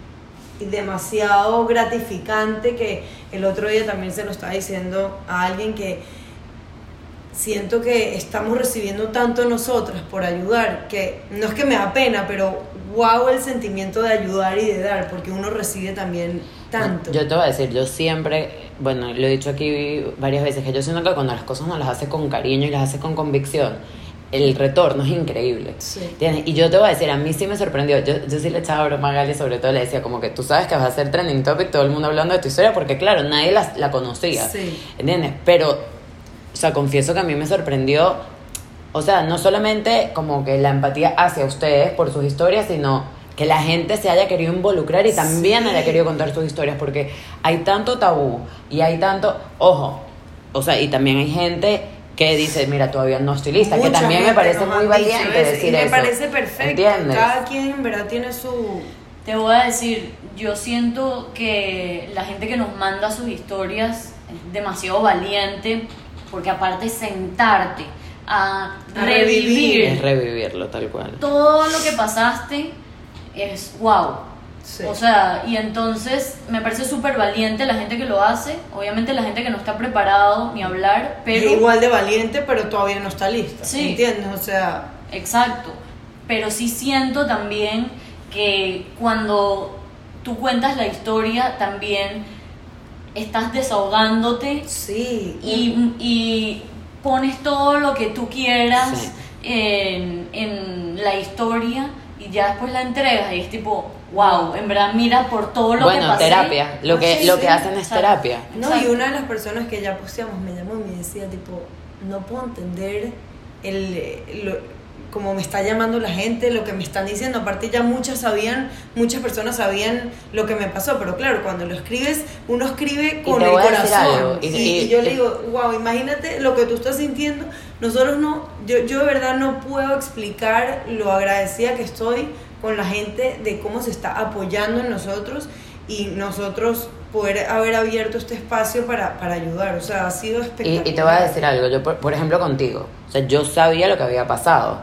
demasiado gratificante que el otro día también se lo estaba diciendo a alguien que siento que estamos recibiendo tanto nosotras por ayudar, que no es que me da pena, pero wow el sentimiento de ayudar y de dar, porque uno recibe también tanto. Yo te voy a decir, yo siempre, bueno, lo he dicho aquí varias veces, que yo siento que cuando las cosas no las hace con cariño y las hace con convicción, el retorno es increíble. Sí. Y yo te voy a decir, a mí sí me sorprendió. Yo, yo sí le echaba broma a Gali, sobre todo le decía como que tú sabes que vas a ser trending topic, todo el mundo hablando de tu historia, porque claro, nadie la, la conocía. Sí. ¿Entiendes? Pero, o sea, confieso que a mí me sorprendió, o sea, no solamente como que la empatía hacia ustedes por sus historias, sino que la gente se haya querido involucrar y también Sí. haya querido contar sus historias, porque hay tanto tabú y hay tanto, ojo, o sea, y también hay gente que dice, mira, todavía no estoy lista, que también me parece muy valiente eso, decir y me eso. parece perfecto. ¿Entiendes? Cada quien en verdad tiene su... Te voy a decir, yo siento que la gente que nos manda sus historias es demasiado valiente porque aparte sentarte a A revivir Es revivirlo tal cual. todo lo que pasaste es wow. Sí. O sea, y entonces me parece súper valiente la gente que lo hace, obviamente la gente que no está preparado ni a hablar, pero... Igual de valiente, pero todavía no está lista. Sí. ¿Entiendes? O sea, Exacto. Pero sí siento también que cuando tú cuentas la historia, también estás desahogándote sí. y, y pones todo lo que tú quieras Sí. en, en la historia y ya después la entregas y es tipo, wow, en verdad mira por todo lo que Bueno, pasé. terapia. Lo que, Sí, lo sí. que hacen es Exacto. terapia. No, Exacto. y una de las personas que ya posteamos me llamó y me decía, tipo, no puedo entender el, eh, lo- como me está llamando la gente, lo que me están diciendo. Aparte ya muchas sabían, muchas personas sabían lo que me pasó, pero claro, cuando lo escribes, uno escribe con el corazón. y- Y, y- yo le digo, wow, imagínate lo que tú estás sintiendo. Nosotros no, yo, yo de verdad no puedo explicar lo agradecida que estoy con la gente de cómo se está apoyando en nosotros y nosotros poder haber abierto este espacio para, para ayudar. O sea, ha sido Y, espectacular. y te voy a decir algo, yo por, por ejemplo contigo, o sea, yo sabía lo que había pasado,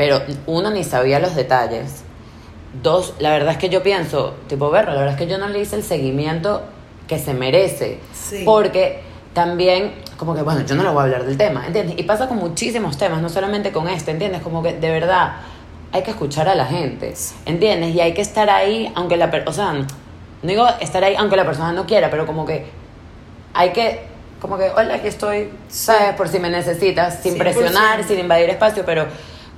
pero uno ni sabía los detalles. Dos, la verdad es que yo pienso, tipo, verlo, la verdad es que yo no le hice el seguimiento que se merece, Sí. porque también, como que, bueno, yo no le voy a hablar del tema, ¿entiendes? Y pasa con muchísimos temas, no solamente con este, ¿entiendes? Como que de verdad hay que escuchar a la gente, ¿entiendes? Y hay que estar ahí, aunque la persona, o sea, no digo estar ahí aunque la persona no quiera, pero como que hay que, como que, hola, aquí estoy, ¿sabes? Por si me necesitas, sin 100%. presionar, sin invadir espacio, pero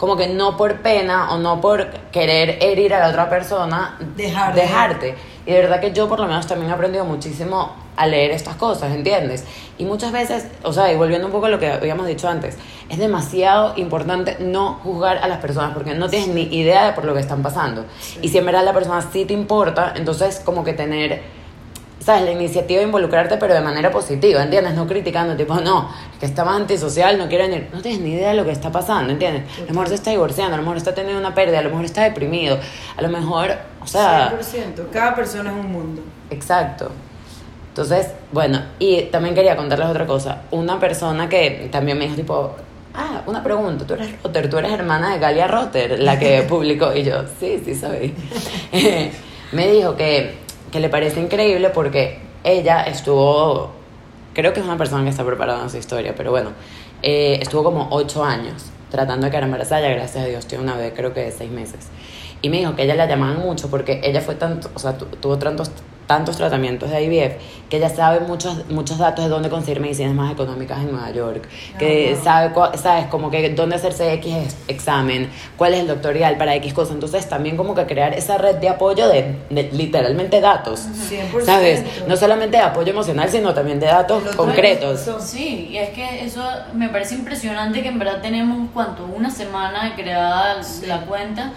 como que no por pena o no por querer herir a la otra persona, Dejar. dejarte. Y de verdad que yo por lo menos también he aprendido muchísimo a leer estas cosas, ¿entiendes? Y muchas veces, o sea, y volviendo un poco a lo que habíamos dicho antes, es demasiado importante no juzgar a las personas porque no tienes ni idea de por lo que están pasando. Y si en verdad la persona sí te importa, entonces como que tener ¿sabes? La iniciativa de involucrarte, pero de manera positiva, ¿entiendes? No criticando, tipo, no, que está más antisocial, no quiere venir. No tienes ni idea de lo que está pasando, ¿entiendes? A lo mejor se está divorciando, a lo mejor está teniendo una pérdida, a lo mejor está deprimido, a lo mejor, o sea, 100%. Cada persona es un mundo. exacto. Entonces, bueno, y también quería contarles otra cosa. Una persona que también me dijo, tipo, ah, una pregunta, tú eres Rotter, tú eres hermana de Galia Rotter, la que publicó, y yo, sí, sí, sabía. me dijo que, que le parece increíble porque ella estuvo, creo que es una persona que está preparada en su historia, pero bueno, eh, estuvo como ocho años tratando de quedar embarazada, gracias a Dios tiene una bebé, creo que de seis meses. Y me dijo que ella la llamaban mucho porque ella fue tanto, o sea, tu- tuvo tantos, tantos tratamientos de IVF que ella sabe muchos, muchos datos de dónde conseguir medicinas más económicas en Nueva York, que Ah, wow. sabe, sabes, como que dónde hacerse X ex- examen, cuál es el doctorial para X cosa. Entonces también como que crear esa red de apoyo de, de literalmente datos, 100%. ¿sabes? No solamente de apoyo emocional, sino también de datos concretos. día- Sí, y es que eso me parece impresionante que en verdad tenemos, ¿cuánto? Una semana de creada la cuenta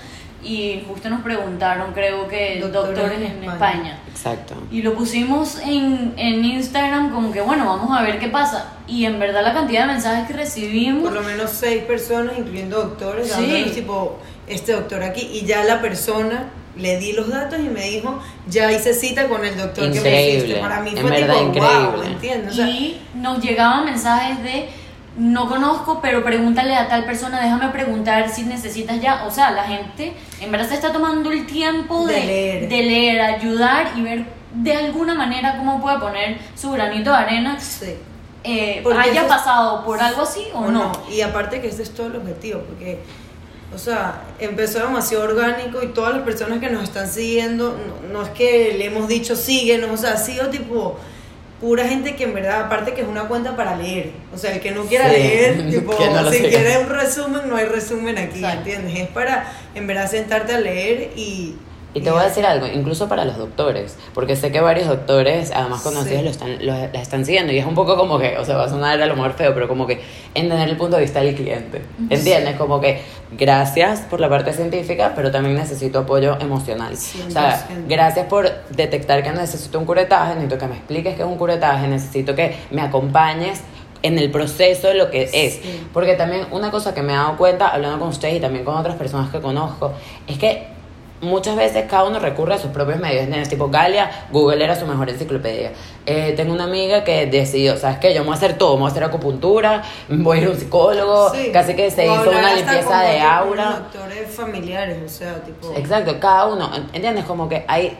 y justo nos preguntaron, creo que Doctores doctores, en España. España. Exacto. Y lo pusimos en, en Instagram como que, bueno, vamos a ver qué pasa. Y en verdad la cantidad de mensajes que recibimos... Por lo menos seis personas, incluyendo doctores, Sí. dándonos tipo, este doctor aquí. Y ya la persona le di los datos y me dijo, ya hice cita con el doctor que me Increíble, hiciste. Para mí en fue verdad, tipo, increíble. wow, ¿entiendes? O sea, y nos llegaban mensajes de no conozco, pero pregúntale a tal persona, déjame preguntar si necesitas ya. O sea, la gente en verdad se está tomando el tiempo de, De leer. de leer, ayudar y ver de alguna manera cómo puede poner su granito de arena, sí. eh, haya es- pasado por algo así o, o no. no. Y aparte que ese es todo el objetivo, porque, o sea, empezó demasiado orgánico y todas las personas que nos están siguiendo, no, no es que le hemos dicho síguenos, o sea, ha sido tipo pura gente que en verdad, aparte que es una cuenta para leer, o sea, el que no quiera Sí, leer, tipo, que no lo si siga. quiere un resumen, no hay resumen aquí, Exacto. ¿entiendes? Es para, en verdad, sentarte a leer y... Y te voy a decir algo, incluso para los doctores, porque sé que varios doctores, además conocidos, Sí. lo están, lo, la están siguiendo y es un poco como que, o sea, va a sonar a lo mejor feo, pero como que entender el punto de vista del cliente, ¿entiendes? Como que gracias por la parte científica, pero también necesito apoyo emocional. O sea, 100%. gracias por detectar que necesito un curetaje, necesito que me expliques qué es un curetaje, necesito que me acompañes en el proceso de lo que es. Sí. Porque también una cosa que me he dado cuenta, hablando con ustedes y también con otras personas que conozco, es que muchas veces cada uno recurre a sus propios medios. ¿entiendes? Tipo, Galia, Google era su mejor enciclopedia. Eh, tengo una amiga que decidió, ¿sabes qué? Yo me voy a hacer todo, me voy a hacer acupuntura, voy a ir a un psicólogo, Sí. casi que se O hizo una limpieza de aura. doctores familiares, o sea, tipo... Exacto, cada uno, ¿entiendes? Como que hay,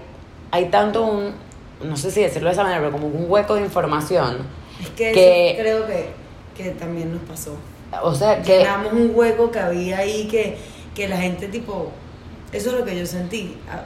hay tanto un, no sé si decirlo de esa manera, pero como un hueco de información. Es que, que- eso creo que, que también nos pasó. O sea, que... Llenamos un hueco que había ahí que, que la gente tipo, eso es lo que yo sentí. Ah,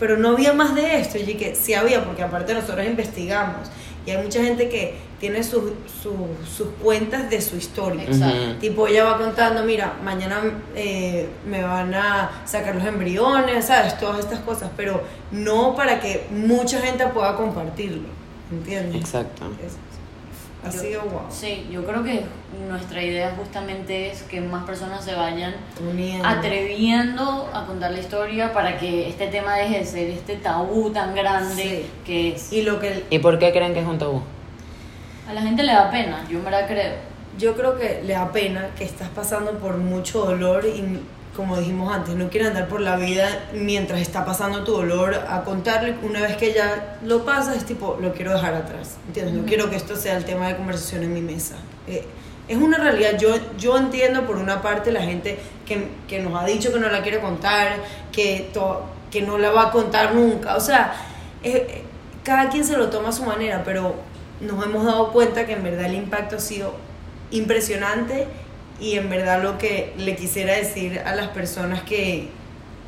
Pero no había más de esto, y que sí había, porque aparte nosotros investigamos. Y hay mucha gente que tiene sus sus- sus cuentas de su historia. Exacto. Tipo, ella va contando, mira, mañana eh, me van a sacar los embriones, ¿sabes? Todas estas cosas, pero no para que mucha gente pueda compartirlo, ¿entiendes? Exacto. Es- ha Yo- sido guau. Sí, yo creo que nuestra idea justamente es que más personas se vayan Uniendo. atreviendo a contar la historia para que este tema deje de ser este tabú tan grande Sí. que es. Y lo que ¿Y por qué creen que es un tabú? A la gente le da pena, yo me la creo. yo creo que le da pena que estás pasando por mucho dolor y como dijimos antes, no quieres andar por la vida mientras está pasando tu dolor a contarle. Una vez que ya lo pasas, es tipo, lo quiero dejar atrás. ¿Entiendes? No Ujú. quiero que esto sea el tema de conversación en mi mesa. Eh, es una realidad. Yo, yo entiendo por una parte la gente que, que nos ha dicho que no la quiere contar, que, to- que no la va a contar nunca. O sea, eh, cada quien se lo toma a su manera, pero nos hemos dado cuenta que en verdad el impacto ha sido impresionante y en verdad lo que le quisiera decir a las personas que,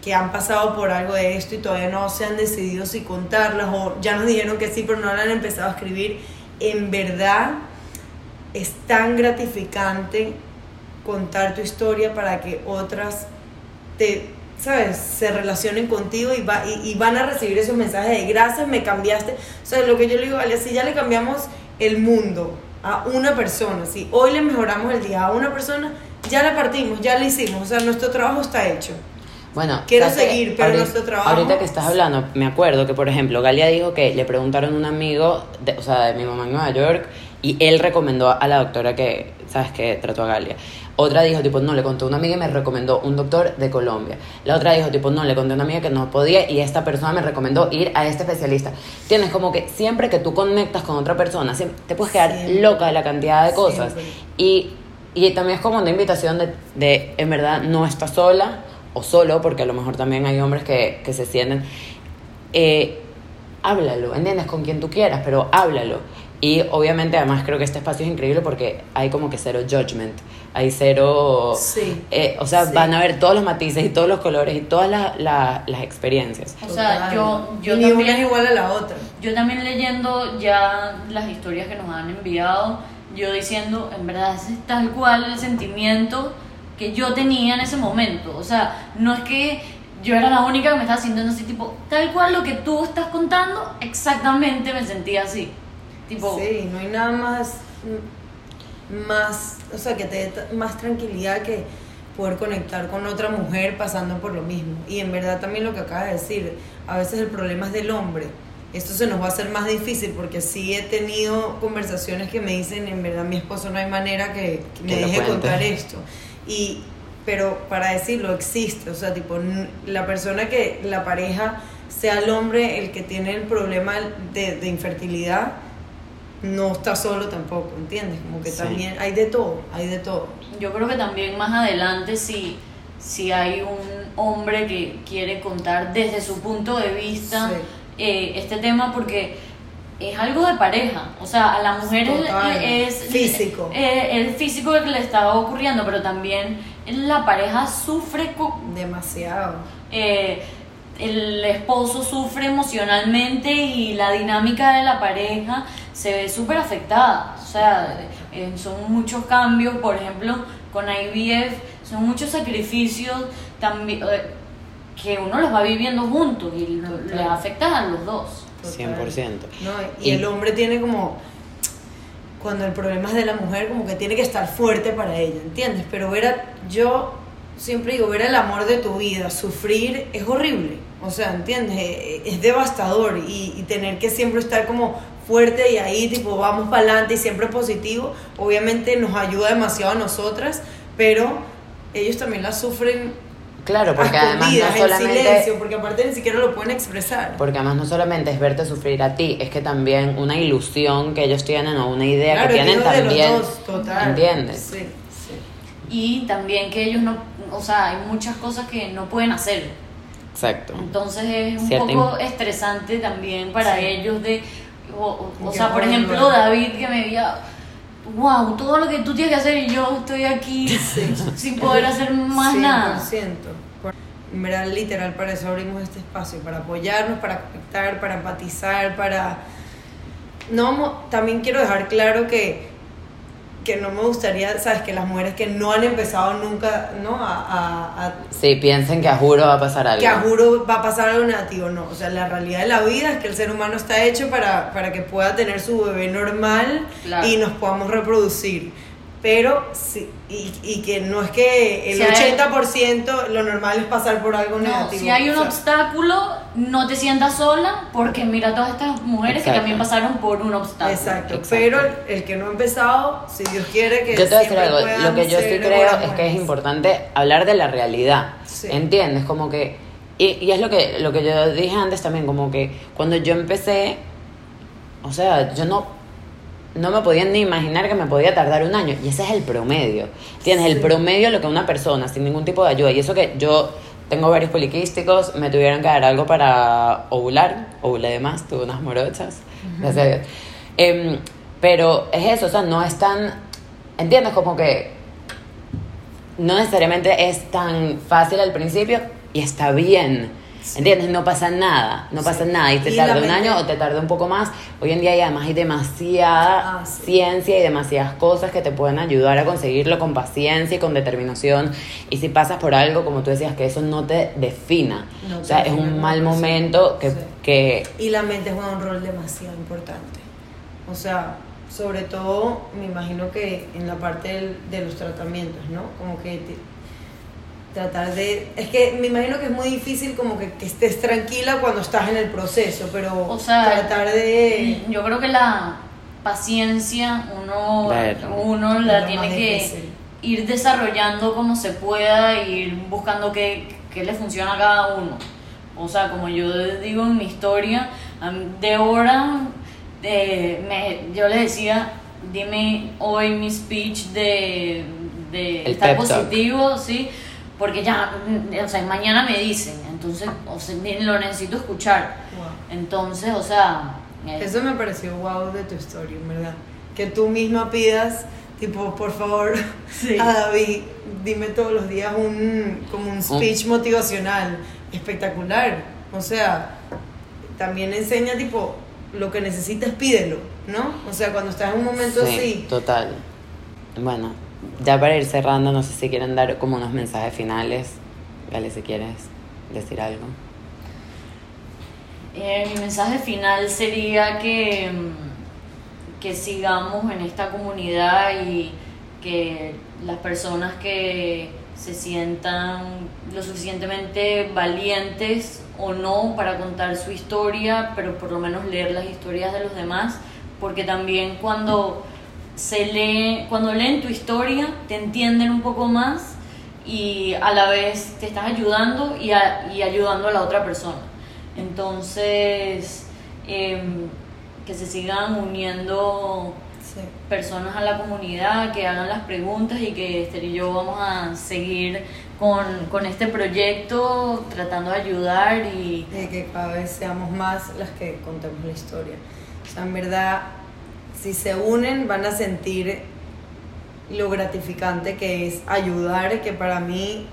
que han pasado por algo de esto y todavía no se han decidido si contarlas o ya nos dijeron que sí, pero no la han empezado a escribir, en verdad es tan gratificante contar tu historia para que otras te, ¿sabes? se relacionen contigo y, va, y, van a recibir esos mensajes de gracias, me cambiaste. O sea, lo que yo le digo, vale, si ya le cambiamos el mundo a una persona, si hoy le mejoramos el día a una persona, ya la partimos, ya la hicimos, o sea, nuestro trabajo está hecho. Bueno, Quiero seguir, pero ahorita, nuestro trabajo- Ahorita que estás hablando, me acuerdo que, por ejemplo, Galia dijo que le preguntaron a un amigo, de, o sea, de mi mamá en Nueva York, y él recomendó a la doctora que, ¿sabes?, que trató a Galia. Otra dijo, tipo, no, le conté a una amiga y me recomendó un doctor de Colombia. La otra dijo, tipo, no, le conté a una amiga que no podía y esta persona me recomendó ir a este especialista. Tienes como que siempre que tú conectas con otra persona, te puedes quedar Siempre. loca de la cantidad de cosas. Siempre. Y, y también es como una invitación de, de, en verdad, no estás sola o solo, porque a lo mejor también hay hombres que, que se sienten. Eh, háblalo, ¿entiendes? Con quien tú quieras, pero háblalo. Y obviamente, además, creo que este espacio es increíble porque hay como que cero judgment. Hay cero. Sí. eh, o sea, Sí. van a ver todos los matices y todos los colores y todas las, las, las experiencias. O sea, Total. yo, yo Y ni una también... es igual a la otra. Yo también leyendo ya las historias que nos han enviado, yo diciendo, en verdad ese es tal cual el sentimiento que yo tenía en ese momento. O sea, no es que yo era la única que me estaba sintiendo así, tipo, tal cual lo que tú estás contando, exactamente me sentía así. Tipo, Sí, no hay nada más, más, o sea, que te dé más tranquilidad que poder conectar con otra mujer pasando por lo mismo. Y en verdad también lo que acabas de decir, a veces el problema es del hombre. Esto se nos va a hacer más difícil porque sí he tenido conversaciones que me dicen, en verdad mi esposo no hay manera que, que me deje cuente. contar esto. Y, pero para decirlo, existe, o sea, tipo, la persona que, la pareja, sea el hombre el que tiene el problema de, de infertilidad, no está solo tampoco, ¿entiendes? Como que Sí. también hay de todo, hay de todo. yo creo que también más adelante si, si hay un hombre que quiere contar desde su punto de vista Sí. eh, este tema porque es algo de pareja, o sea, a la mujer es- Total. es, Físico. eh, el físico que le estaba ocurriendo, pero también la pareja sufre Demasiado. eh, el esposo sufre emocionalmente y la dinámica de la pareja se ve súper afectada. O sea, eh, son muchos cambios, por ejemplo, con IVF, son muchos sacrificios también eh, que uno los va viviendo juntos y Total. le afectan a los dos. Total. 100%. No, y, Y- el hombre tiene como, cuando el problema es de la mujer, como que tiene que estar fuerte para ella, ¿entiendes? Pero ver a, yo siempre digo, ver el amor de tu vida, sufrir es horrible, o sea, ¿entiendes? Eh, Es devastador y, y tener que siempre estar como fuerte y ahí, tipo, vamos para adelante y siempre positivo, obviamente nos ayuda demasiado a nosotras, pero ellos también la sufren Claro, porque a además no escondidas, en solamente... silencio, porque aparte ni siquiera lo pueden expresar. Porque además no solamente es verte sufrir a ti, es que también una ilusión que ellos tienen o una idea Claro, que tienen de los también. dos, total. ¿Entiendes? Sí, sí. Y también que ellos no, o sea, hay muchas cosas que no pueden hacer. Exacto. Entonces es un Cierta poco estresante también para Sí. ellos de, o, o- o Que sea, por ejemplo, ver. David que me veía, wow, todo lo que tú tienes que hacer y yo estoy aquí sin poder hacer más nada. 100%. Por- En verdad, literal, para eso abrimos este espacio, para apoyarnos, para conectar, para empatizar, para... No, también quiero dejar claro que, que no me gustaría, ¿sabes? Que las mujeres que no han empezado nunca, ¿no? A, a- a- Sí, piensen que a juro va a pasar algo. que a juro va a pasar algo negativo, no. O sea, la realidad de la vida es que el ser humano está hecho para, para que pueda tener su bebé normal Claro. y nos podamos reproducir. Pero sí, y, y que no es que el Si hay- 80% lo normal es pasar por algo No, negativo. si hay un O sea, obstáculo, no te sientas sola, porque mira todas estas mujeres que también pasaron por un obstáculo. Exacto, Exacto. pero el, el que no ha empezado, si Dios quiere que Yo te voy a decir algo, lo que yo sí creo es que es importante hablar de la realidad. Sí. ¿Entiendes? Como que y, y es lo que lo que yo dije antes también como que cuando yo empecé o sea, yo no no me podía ni imaginar que me podía tardar un año y ese es el promedio. ¿Entiendes? El promedio de lo que una persona sin ningún tipo de ayuda y eso que yo tengo varios poliquísticos, me tuvieron que dar algo para ovular, ovulé de más, tuve unas morochas, gracias a Dios. Em, pero es eso, o sea, no es tan, ¿entiendes? Como que no necesariamente es tan fácil al principio y está bien. ¿Entiendes? No pasa nada, no Sí. pasa nada. Y te tarda un año o te tarda un poco más. Hoy en día y además hay demasiada Ah, sí. ciencia y demasiadas cosas que te pueden ayudar a conseguirlo con paciencia y con determinación. Y si pasas por algo, como tú decías, que eso no te defina. No o sea, es un mal momento que, Sí. que Y la mente juega un rol demasiado importante. O sea, sobre todo, me imagino que en la parte del- de los tratamientos, ¿no? Como que tratar de... Es que me imagino que es muy difícil como que, que estés tranquila cuando estás en el proceso, pero O sea, tratar de... Yo creo que la paciencia uno, uno la tiene que difícil. ir desarrollando como se pueda, ir buscando qué, qué le funciona a cada uno. O sea, como yo digo en mi historia, de hora eh, me- yo le decía, dime hoy mi speech de, de El estar positivo, ¿sí? Porque ya, mm, o sea, mañana me dicen, entonces, o sea, lo necesito escuchar. Wow. Entonces, o sea, eh, Eso me pareció wow de tu historia, en verdad. Que tú misma pidas, tipo, por favor, Sí. a David, dime todos los días un, como un speech motivacional espectacular. O sea, también enseña, tipo, lo que necesitas, pídelo, ¿no? O sea, cuando estás en un momento Sí, así, total. Bueno, ya para ir cerrando, no sé si quieren dar como unos mensajes finales. Dale si quieres decir algo. eh, mi mensaje final sería que, mm, que sigamos en esta comunidad y que las personas que se sientan lo suficientemente valientes o no para contar su historia, pero por lo menos leer las historias de los demás, porque también cuando se lee, cuando leen tu historia, te entienden un poco más y a la vez te estás ayudando y, a- y ayudando a la otra persona. Entonces, em, que se sigan uniendo sí. personas a la comunidad, que hagan las preguntas y que Esther y yo vamos a seguir con, con este proyecto tratando de ayudar y de que cada vez seamos más las que contemos la historia. O sea, en verdad, si se unen van a sentir lo gratificante que es ayudar, que para mí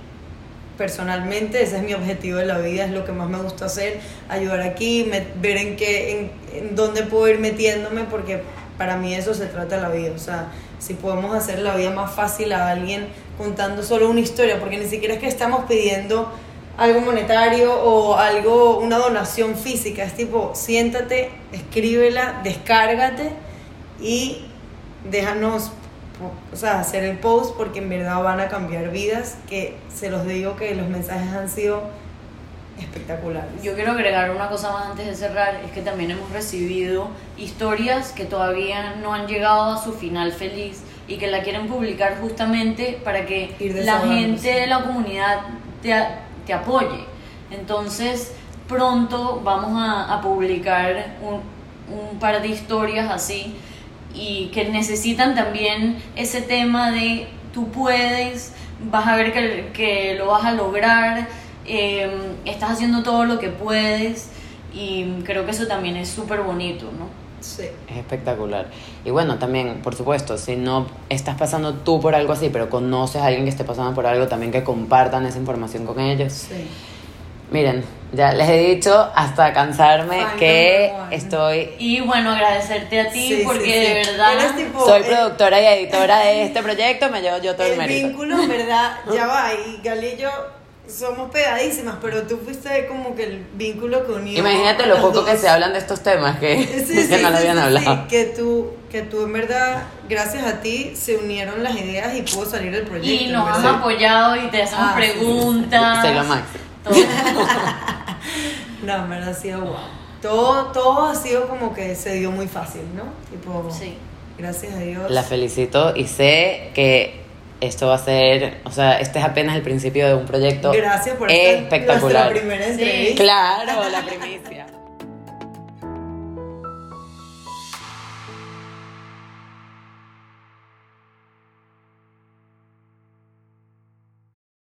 personalmente ese es mi objetivo de la vida, es lo que más me gusta hacer, ayudar aquí, me- ver en qué, en, en dónde puedo ir metiéndome, porque para mí eso se trata la vida, o sea, si podemos hacer la vida más fácil a alguien contando solo una historia, porque ni siquiera es que estamos pidiendo algo monetario o algo, una donación física, es tipo, siéntate, escríbela, descárgate y déjanos o sea, hacer el post porque en verdad van a cambiar vidas, que se los digo que los mensajes han sido espectaculares. Yo quiero agregar una cosa más antes de cerrar, es que también hemos recibido historias que todavía no han llegado a su final feliz y que la quieren publicar justamente para que la gente de la comunidad te, te apoye. Entonces, pronto vamos a, a publicar un, un par de historias así y que necesitan también ese tema de tú puedes, vas a ver que, que lo vas a lograr, eh, estás haciendo todo lo que puedes y creo que eso también es súper bonito, ¿no? Sí. Es espectacular. Y bueno, también, por supuesto, si no estás pasando tú por algo así, pero conoces a alguien que esté pasando por algo, también que compartan esa información con ellos. Sí. Miren, ya les he dicho hasta cansarme Fan que one. estoy... Y bueno, agradecerte a ti Sí, porque sí, de sí. verdad... Eres tipo- Soy el- productora y editora de este proyecto, me llevo yo todo el, El mérito. vínculo, en verdad, ya va. Y Gali y yo somos pegadísimas, pero tú fuiste como que el vínculo que unió. Imagínate lo poco que dos. se hablan de estos temas que, Sí, que sí, no lo habían sí, hablado. sí, que tú, que tú en verdad, gracias a ti, se unieron las ideas y pudo salir el proyecto. Y nos verdad. apoyado y te hacemos Ah, sí, sí, sí. preguntas. Soy lo máximo. Todo. No, en verdad ha sido guau. Todo, todo ha sido como que se dio muy fácil, ¿no? Tipo, Sí. gracias a Dios. La felicito y sé que esto va a ser, o sea, este es apenas el principio de un proyecto Gracias por esta- espectacular. nuestra primera Sí. entrevista. Claro, la primicia.